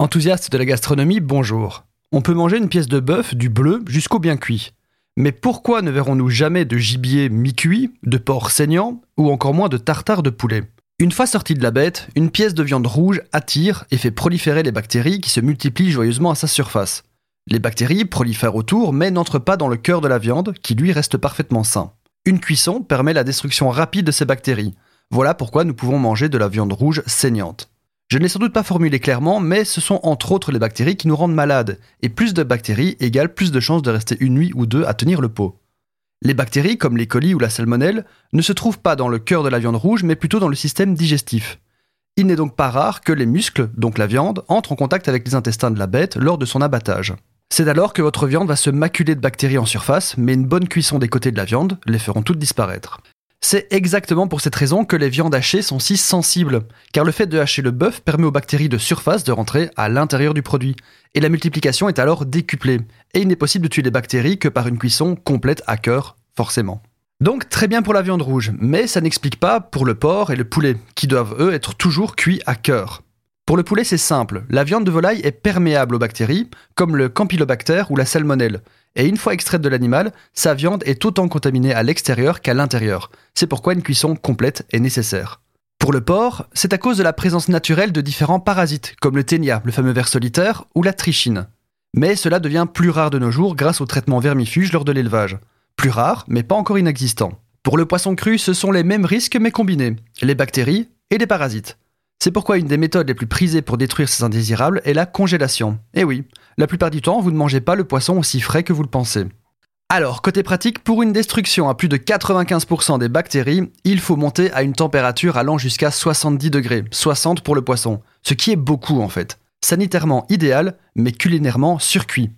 Enthousiaste de la gastronomie, bonjour. On peut manger une pièce de bœuf du bleu jusqu'au bien cuit. Mais pourquoi ne verrons-nous jamais de gibier mi-cuit, de porc saignant ou encore moins de tartare de poulet? Une fois sorti de la bête, une pièce de viande rouge attire et fait proliférer les bactéries qui se multiplient joyeusement à sa surface. Les bactéries prolifèrent autour mais n'entrent pas dans le cœur de la viande qui lui reste parfaitement sain. Une cuisson permet la destruction rapide de ces bactéries. Voilà pourquoi nous pouvons manger de la viande rouge saignante. Je ne l'ai sans doute pas formulé clairement, mais ce sont entre autres les bactéries qui nous rendent malades, et plus de bactéries égale plus de chances de rester une nuit ou deux à tenir le pot. Les bactéries, comme les colis ou la salmonelle, ne se trouvent pas dans le cœur de la viande rouge, mais plutôt dans le système digestif. Il n'est donc pas rare que les muscles, donc la viande, entrent en contact avec les intestins de la bête lors de son abattage. C'est alors que votre viande va se maculer de bactéries en surface, mais une bonne cuisson des côtés de la viande les feront toutes disparaître. C'est exactement pour cette raison que les viandes hachées sont si sensibles, car le fait de hacher le bœuf permet aux bactéries de surface de rentrer à l'intérieur du produit, et la multiplication est alors décuplée, et il n'est possible de tuer les bactéries que par une cuisson complète à cœur, forcément. Donc très bien pour la viande rouge, mais ça n'explique pas pour le porc et le poulet, qui doivent eux être toujours cuits à cœur. Pour le poulet, c'est simple, la viande de volaille est perméable aux bactéries, comme le campylobacter ou la salmonelle, et une fois extraite de l'animal, sa viande est autant contaminée à l'extérieur qu'à l'intérieur. C'est pourquoi une cuisson complète est nécessaire. Pour le porc, c'est à cause de la présence naturelle de différents parasites, comme le ténia, le fameux ver solitaire, ou la trichine. Mais cela devient plus rare de nos jours grâce au traitement vermifuge lors de l'élevage. Plus rare, mais pas encore inexistant. Pour le poisson cru, ce sont les mêmes risques mais combinés, les bactéries et les parasites. C'est pourquoi une des méthodes les plus prisées pour détruire ces indésirables est la congélation. Et eh oui, la plupart du temps, vous ne mangez pas le poisson aussi frais que vous le pensez. Alors, côté pratique, pour une destruction à plus de 95% des bactéries, il faut monter à une température allant jusqu'à 70 degrés, 60 pour le poisson, ce qui est beaucoup en fait. Sanitairement idéal, mais culinairement surcuit.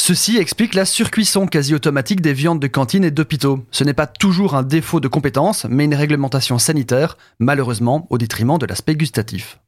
Ceci explique la surcuisson quasi automatique des viandes de cantine et d'hôpitaux. Ce n'est pas toujours un défaut de compétence, mais une réglementation sanitaire, malheureusement au détriment de l'aspect gustatif.